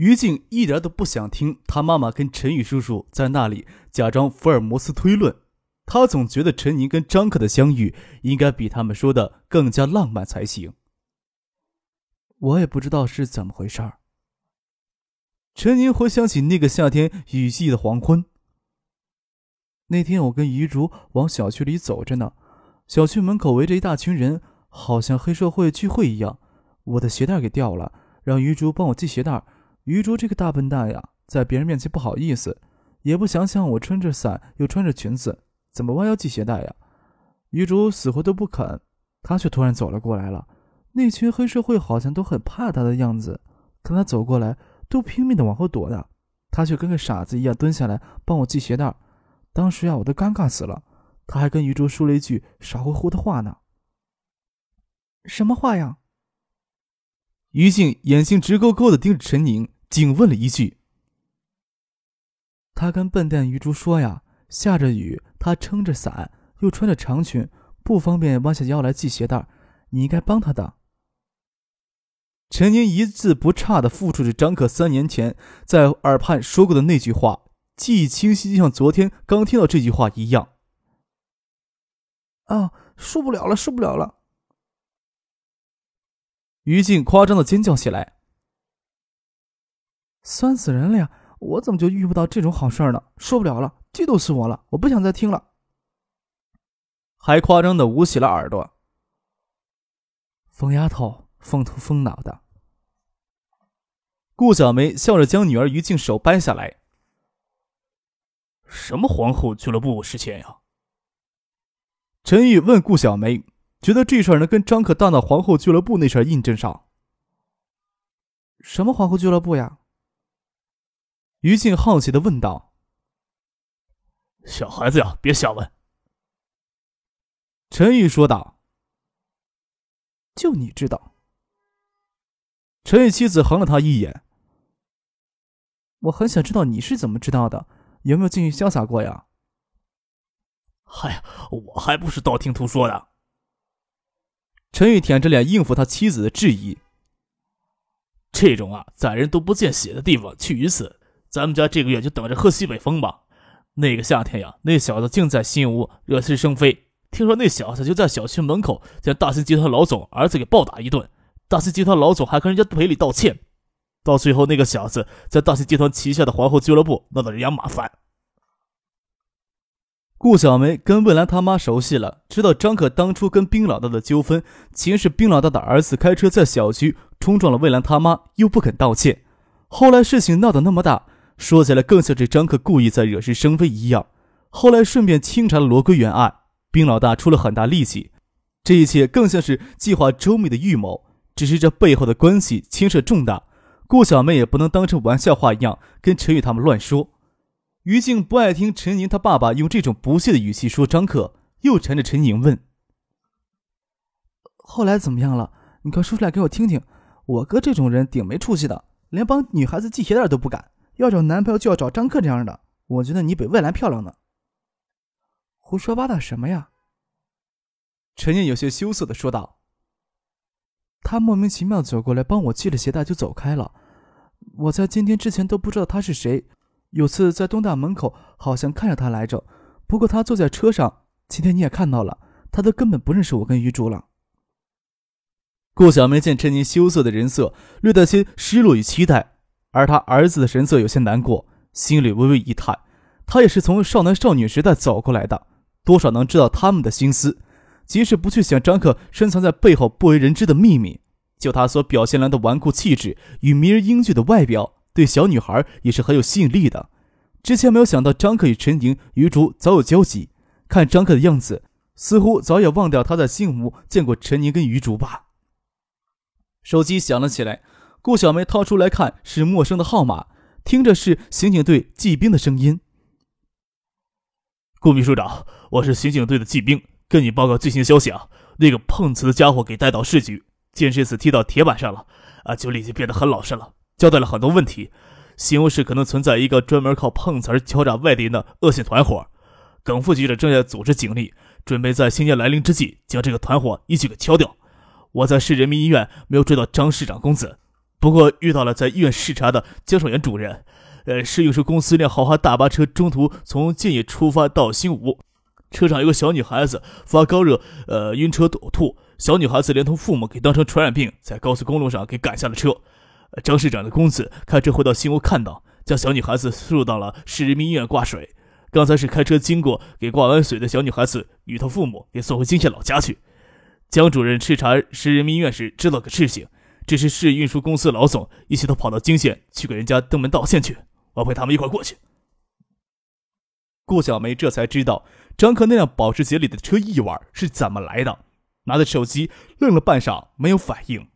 于静一点都不想听他妈妈跟陈宇叔叔在那里假装福尔摩斯推论，他总觉得陈宁跟张克的相遇应该比他们说的更加浪漫才行。我也不知道是怎么回事儿。陈宁回想起那个夏天雨季的黄昏，那天我跟余竹往小区里走着呢，小区门口围着一大群人，好像黑社会聚会一样。我的鞋带给掉了，让余竹帮我系鞋带。余竹这个大笨蛋呀，在别人面前不好意思，也不想想我撑着伞又穿着裙子，怎么弯腰系鞋带呀？余竹死活都不肯，他却突然走了过来了。那群黑社会好像都很怕他的样子，看他走过来，都拼命的往后躲的，他却跟个傻子一样蹲下来帮我系鞋带。当时呀，我都尴尬死了。他还跟余竹说了一句傻乎乎的话呢。什么话呀？于静眼睛直勾勾的盯着陈宁，紧问了一句：“他跟笨蛋于竹说呀，下着雨，他撑着伞，又穿着长裙，不方便弯下腰来系鞋带，你应该帮他的。”陈宁一字不差的复述着张可三年前在耳畔说过的那句话，记忆清晰，就像昨天刚听到这句话一样。啊，受不了了，受不了了！于静夸张的尖叫起来：“酸死人了呀！我怎么就遇不到这种好事呢？受不了了，嫉妒死我了！我不想再听了。”还夸张的捂起了耳朵。疯丫头，疯头疯脑的。顾小梅笑着将女儿于静手掰下来：“什么皇后俱乐部事件呀？”陈玉问顾小梅。觉得这事儿能跟张可大闹皇后俱乐部那事儿印证上。什么皇后俱乐部呀？于静好奇的问道。小孩子呀，别瞎问。陈宇说道。就你知道。陈宇妻子横了他一眼。我很想知道你是怎么知道的，有没有进去潇洒过呀？嗨，我还不是道听途说的。陈宇舔着脸应付他妻子的质疑。这种啊，宰人都不见血的地方去一次，咱们家这个月就等着喝西北风吧。那个夏天呀，那小子竟在新屋惹是生非。听说那小子就在小区门口将大兴集团老总儿子给暴打一顿，大兴集团老总还跟人家赔礼道歉。到最后，那个小子在大兴集团旗下的皇后俱乐部闹得人仰马翻。顾小梅跟魏兰他妈熟悉了，知道张可当初跟冰老大的纠纷，其实是冰老大的儿子开车在小区冲撞了魏兰他妈，又不肯道歉。后来事情闹得那么大，说起来更像是张可故意在惹是生非一样。后来顺便清查了罗归元案，冰老大出了很大力气，这一切更像是计划周密的预谋。只是这背后的关系牵涉重大，顾小梅也不能当成玩笑话一样跟陈宇他们乱说。于静不爱听陈宁他爸爸用这种不屑的语气说张克，又缠着陈宁问：“后来怎么样了？你快说出来给我听听。我哥这种人顶没出息的，连帮女孩子系鞋带都不敢，要找男朋友就要找张克这样的。我觉得你比魏兰漂亮呢。”胡说八道什么呀？陈宁有些羞涩的说道：“他莫名其妙走过来帮我系了鞋带就走开了，我在今天之前都不知道他是谁。”有次在东大门口，好像看着他来着，不过他坐在车上。今天你也看到了，他都根本不认识我跟余竹了。顾小梅见陈宁羞涩的人色，略带些失落与期待，而他儿子的神色有些难过，心里微微一叹。他也是从少男少女时代走过来的，多少能知道他们的心思。即使不去想张克深藏在背后不为人知的秘密，就他所表现来的纨绔气质与迷人英俊的外表。对小女孩也是很有吸引力的。之前没有想到张克与陈宁、于竹早有交集，看张克的样子，似乎早已忘掉他在信屋见过陈宁跟于竹吧。手机响了起来，顾小梅掏出来看，是陌生的号码。听着是刑警队季兵的声音：“顾秘书长，我是刑警队的季兵，跟你报告最新消息啊！那个碰瓷的家伙给带到市局，见这次踢到铁板上了，啊，就立即变得很老实了，交代了很多问题。新屋市可能存在一个专门靠碰瓷儿敲诈外地人的恶性团伙，耿副局长正在组织警力，准备在新年来临之际将这个团伙一举给敲掉。我在市人民医院没有追到张市长公子。”不过遇到了在医院视察的江守元主任，呃，是运输公司一辆豪华大巴车中途从建业出发到新吴，车上有个小女孩子发高热，呃，晕车呕吐，小女孩子连同父母给当成传染病，在高速公路上给赶下了车。张市长的公子开车回到新屋，看到将小女孩子送到了市人民医院挂水，刚才是开车经过，给挂完水的小女孩子与她父母也送回泾县老家去。江主任视察市人民医院时知道个事情。这是市运输公司老总一起都跑到泾县去给人家登门道歉去，我陪他们一块过去。顾小梅这才知道张克那辆保时捷里的车一晚是怎么来的，拿着手机愣了半晌没有反应。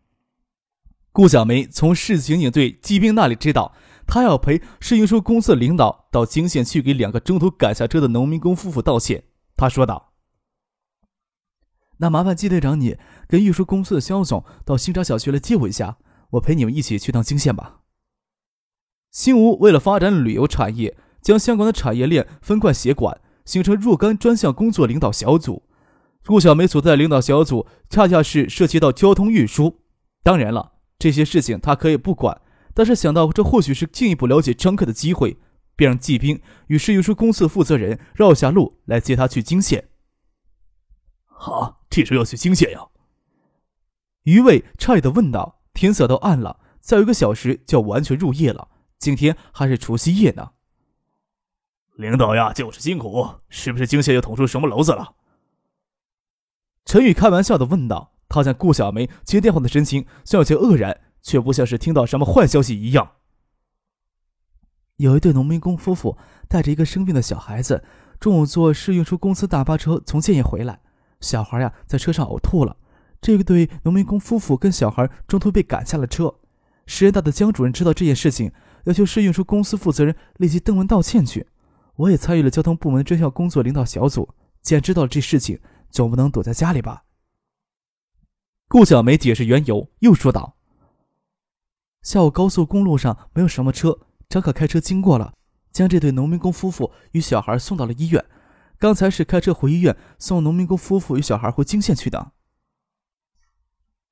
顾小梅从市刑警队季兵那里知道，他要陪市运输公司的领导到泾县去给两个中途赶下车的农民工夫妇道歉。他说道。那麻烦季队长，你跟运输公司的肖总到新闸小区来接我一下，我陪你们一起去趟泾县吧。新吴为了发展旅游产业，将相关的产业链分块协管，形成若干专项工作领导小组。顾小梅所在领导小组恰恰是涉及到交通运输。当然了，这些事情他可以不管，但是想到这或许是进一步了解张克的机会，便让季兵与市运输公司负责人绕下路来接他去泾县。好。这时候要去泾县呀？余卫诧异的问道：“天色都暗了，再有一个小时就要完全入夜了。今天还是除夕夜呢。”领导呀，就是辛苦，是不是泾县又捅出什么娄子了？陈宇开玩笑的问道。他见顾小梅接电话的神情虽有些愕然，却不像是听到什么坏消息一样。有一对农民工夫妇带着一个生病的小孩子，中午坐市运输公司大巴车从建业回来。小孩呀，在车上呕吐了。这对农民工夫妇跟小孩中途被赶下了车。市人大的江主任知道这件事情，要求市运输公司负责人立即登门道歉去。我也参与了交通部门专项工作领导小组。既然知道了这事情，总不能躲在家里吧？顾小梅解释缘由，又说道：“下午高速公路上没有什么车，张可开车经过了，将这对农民工夫妇与小孩送到了医院。”刚才是开车回医院送农民工夫妇与小孩回泾县去的。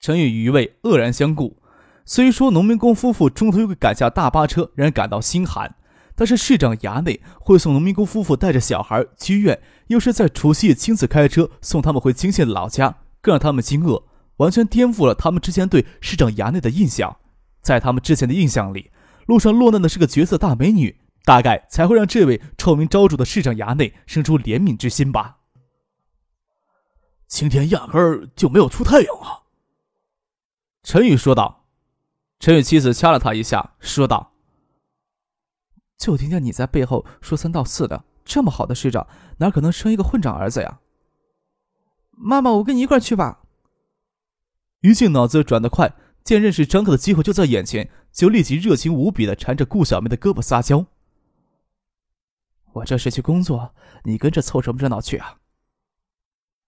陈宇与余卫愕然相顾。虽说农民工夫妇中途会赶下大巴车，让人感到心寒，但是市长衙内会送农民工夫妇带着小孩去医院，又是在除夕亲自开车送他们回泾县的老家，更让他们惊愕，完全颠覆了他们之前对市长衙内的印象。在他们之前的印象里，路上落难的是个绝色大美女。大概才会让这位臭名昭著的市长衙内生出怜悯之心吧。今天压根就没有出太阳啊！陈宇说道。陈宇妻子掐了他一下，说道：“就听见你在背后说三道四的，这么好的市长，哪可能生一个混账儿子呀？”妈妈，我跟你一块去吧。于静脑子转得快，见认识张克的机会就在眼前，就立即热情无比的缠着顾小梅的胳膊撒娇。我这是去工作，你跟着凑什么热闹去啊？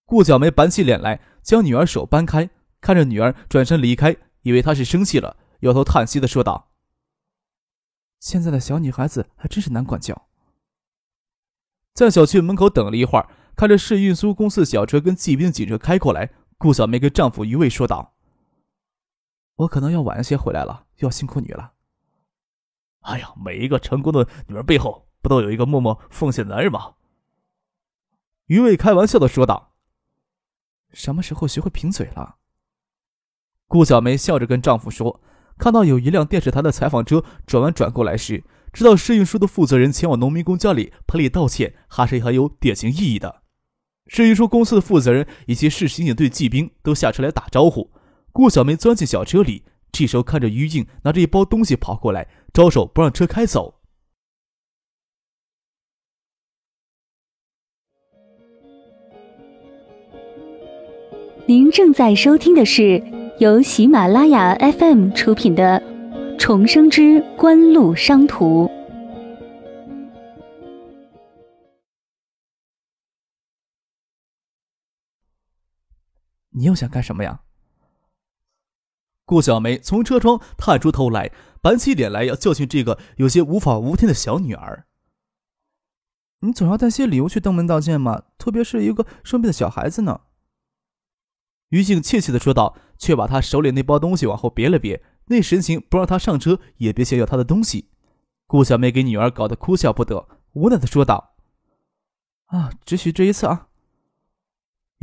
顾小梅板起脸来，将女儿手扳开，看着女儿转身离开，以为她是生气了，摇头叹息的说道：“现在的小女孩子还真是难管教。”在小区门口等了一会儿，看着市运输公司的小车跟骑兵警车开过来，顾小梅跟丈夫余卫说道：“我可能要晚些回来了，要辛苦你了。”哎呀，每一个成功的女人背后。不都有一个默默奉献的男人吗？余卫开玩笑的说道。什么时候学会贫嘴了？顾小梅笑着跟丈夫说：“看到有一辆电视台的采访车转弯转过来时，知道市运输的负责人前往农民工家里赔礼道歉，还是很有典型意义的。”市运输公司的负责人以及市刑警队骑兵都下车来打招呼。顾小梅钻进小车里，这时候看着于静拿着一包东西跑过来，招手不让车开走。您正在收听的是由喜马拉雅 FM 出品的《重生之官路商途。你又想干什么呀？顾小梅从车窗探出头来，板起脸来要教训这个有些无法无天的小女儿。你总要带些礼物去登门道歉嘛，特别是一个生病的小孩子呢。于静怯怯的说道，却把他手里那包东西往后别了别，那神情不让他上车也别想要他的东西。顾小梅给女儿搞得哭笑不得，无奈的说道：“啊，只许这一次啊。”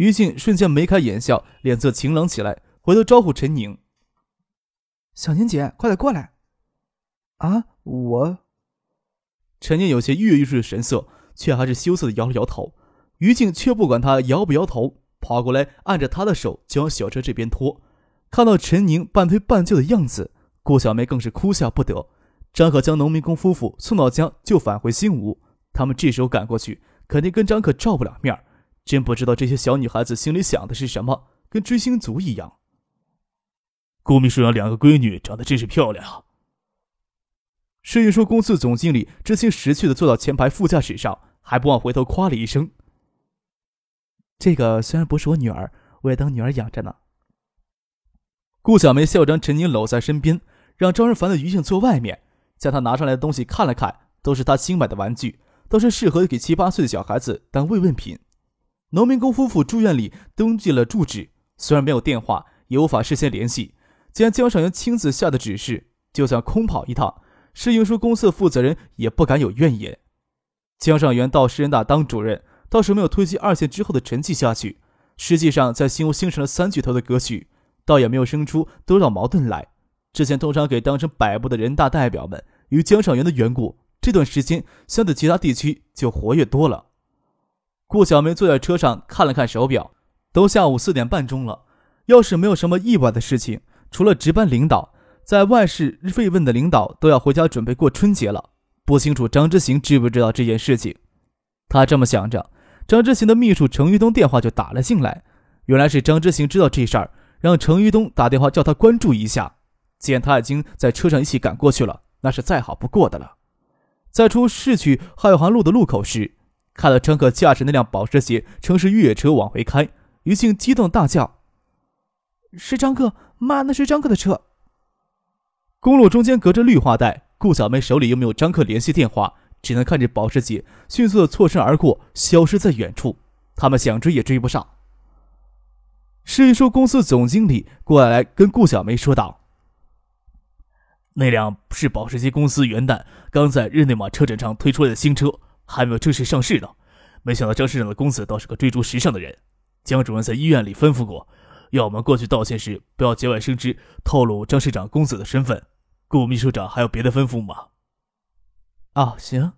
于静瞬间眉开眼笑，脸色晴朗起来，回头招呼陈宁：“小宁姐，快点过来。”啊，我。陈宁有些跃跃欲试的神色。却还是羞涩的摇了摇头，于静却不管他摇不摇头，跑过来按着他的手就往小车这边拖。看到陈宁半推半就的样子，顾小梅更是哭笑不得。张可将农民工夫妇送到家，就返回新屋。他们这时候赶过去，肯定跟张可照不了面真不知道这些小女孩子心里想的是什么，跟追星族一样。顾秘书长两个闺女长得真是漂亮。市运输公司总经理知行识趣的坐到前排副驾驶上，还不忘回头夸了一声：“这个虽然不是我女儿，我也当女儿养着呢。”顾小梅笑将陈宁搂在身边，让招人烦的余静坐外面，将他拿上来的东西看了看，都是他新买的玩具，都是适合给七八岁的小孩子当慰问品。农民工夫妇住院里登记了住址，虽然没有电话，也无法事先联系，既然江上元亲自下的指示，就算空跑一趟。市运输公司的负责人也不敢有怨言。江上元到市人大当主任，倒是没有推及二线之后的成绩下去。实际上，在新屋形成了三巨头的格局，倒也没有生出多少矛盾来。之前通常给当成摆布的人大代表们，与江上元的缘故，这段时间相对其他地区就活跃多了。顾小梅坐在车上看了看手表，都下午四点半钟了。要是没有什么意外的事情，除了值班领导。在外市慰问的领导都要回家准备过春节了，不清楚张之行知不知道这件事情。他这么想着，张之行的秘书程玉东电话就打了进来。原来是张之行知道这事儿，让程玉东打电话叫他关注一下。既然他已经在车上一起赶过去了，那是再好不过的了。在出市区汉环路的路口时，看到张可驾驶那辆保时捷城市越野车往回开，于静激动大叫：“是张克，妈，那是张克的车！”公路中间隔着绿化带，顾小梅手里又没有张克联系电话，只能看着保时捷迅速的错身而过，消失在远处。他们想追也追不上。市运输公司总经理过来跟顾小梅说道：“那辆是保时捷公司元旦刚在日内瓦车展上推出来的新车，还没有正式上市呢。没想到张市长的公子倒是个追逐时尚的人。江主任在医院里吩咐过，要我们过去道歉时不要节外生枝，透露张市长公子的身份。”顾秘书长还有别的吩咐吗？啊，行。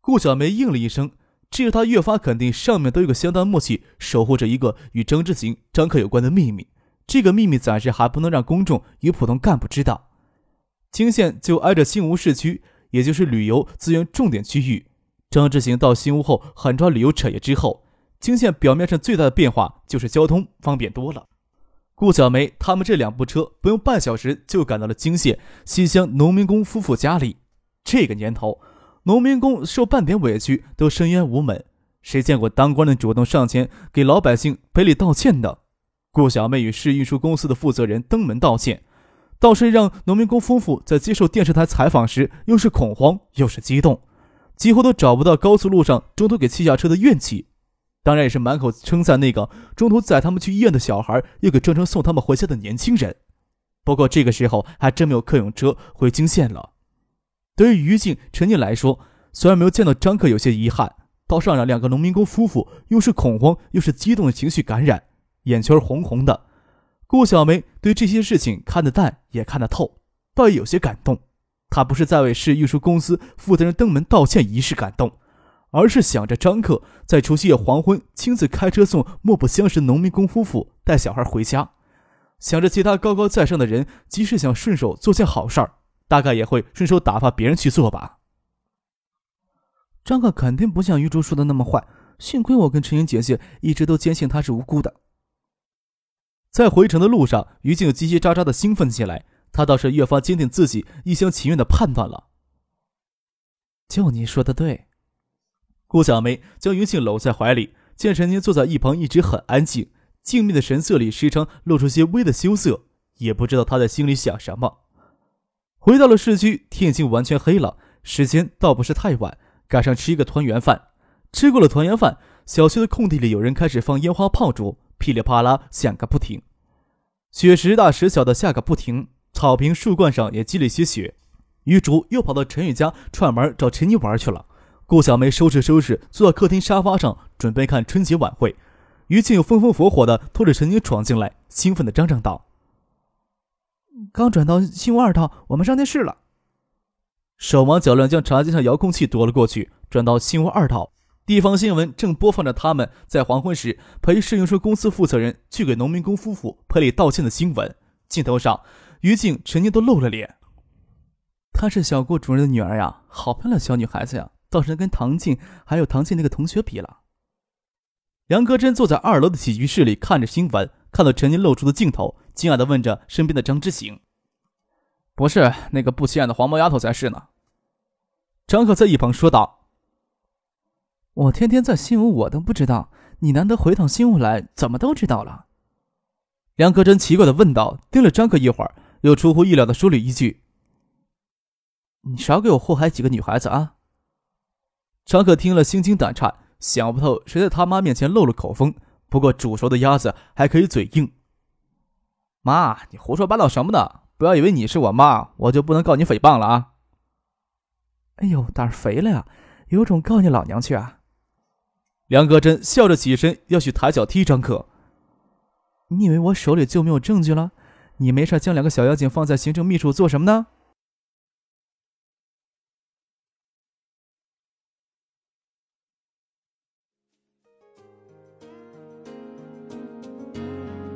顾小梅应了一声，这让她越发肯定，上面都有个相当默契，守护着一个与张之行、张克有关的秘密。这个秘密暂时还不能让公众与普通干部知道。金县就挨着新吴市区，也就是旅游资源重点区域。张志行到新屋后，狠抓旅游产业之后，泾县表面上最大的变化就是交通方便多了。顾小梅他们这两部车不用半小时就赶到了泾县西乡农民工夫妇家里。这个年头，农民工受半点委屈都深冤无门，谁见过当官的主动上前给老百姓赔礼道歉的？顾小妹与市运输公司的负责人登门道歉，倒是让农民工夫妇在接受电视台采访时，又是恐慌又是激动，几乎都找不到高速路上中途给气下车的怨气。当然也是满口称赞那个中途载他们去医院的小孩，又给专程送他们回家的年轻人。不过这个时候还真没有客运车回金县了。对于于静、陈静来说，虽然没有见到张克，有些遗憾，倒是让两个农民工夫妇又是恐慌又是激动的情绪感染，眼圈红红的。顾小梅对这些事情看得淡，也看得透，倒也有些感动。她不是在为市运输公司负责人登门道歉仪式感动。而是想着张克在除夕夜黄昏亲自开车送莫不相识农民工夫妇带小孩回家，想着其他高高在上的人，即使想顺手做件好事儿，大概也会顺手打发别人去做吧。张克肯定不像玉珠说的那么坏，幸亏我跟陈英姐姐一直都坚信他是无辜的。在回城的路上，于静叽叽喳喳的兴奋起来，他倒是越发坚定自己一厢情愿的判断了。就你说的对。顾小梅将于静搂在怀里，见陈宁坐在一旁，一直很安静，静谧的神色里时常露出些微的羞涩，也不知道他在心里想什么。回到了市区，天已经完全黑了，时间倒不是太晚，赶上吃一个团圆饭。吃过了团圆饭，小区的空地里有人开始放烟花炮竹，噼里啪啦响个不停，雪时大时小的下个不停，草坪树冠上也积了些雪。于竹又跑到陈宇家串门找陈妮玩去了。顾小梅收拾收拾，坐在客厅沙发上准备看春节晚会。于静又风风火火地拖着陈妮闯进来，兴奋地嚷嚷道：“刚转到新屋二套，我们上电视了。”手忙脚乱将茶几上遥控器夺了过去，转到新屋二套。地方新闻正播放着他们在黄昏时陪试用车公司负责人去给农民工夫妇赔礼道歉的新闻。镜头上，于静、陈妮都露了脸。她是小顾主任的女儿呀，好漂亮小女孩子呀，倒是能跟唐静还有唐静那个同学比了。杨格真坐在二楼的起居室里看着新闻，看到陈妮露出的镜头，惊讶地问着身边的张之行：“不是那个不起眼的黄毛丫头才是呢。”张可在一旁说道。我天天在新屋，我都不知道。你难得回趟新屋来，怎么都知道了？梁克真奇怪的问道，盯了张可一会儿，又出乎意料的说了一句：“你少给我祸害几个女孩子啊！”张可听了心惊胆颤，想不透谁在他妈面前漏了口风。不过煮熟的鸭子还可以嘴硬。妈，你胡说八道什么呢？不要以为你是我妈，我就不能告你诽谤了啊！哎呦，胆儿肥了呀，有种告你老娘去啊！梁格真笑着起身要去抬脚踢张可。你以为我手里就没有证据了？你没事将两个小妖精放在行政秘书做什么呢？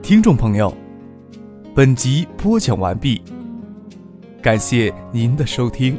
听众朋友，本集播讲完毕，感谢您的收听。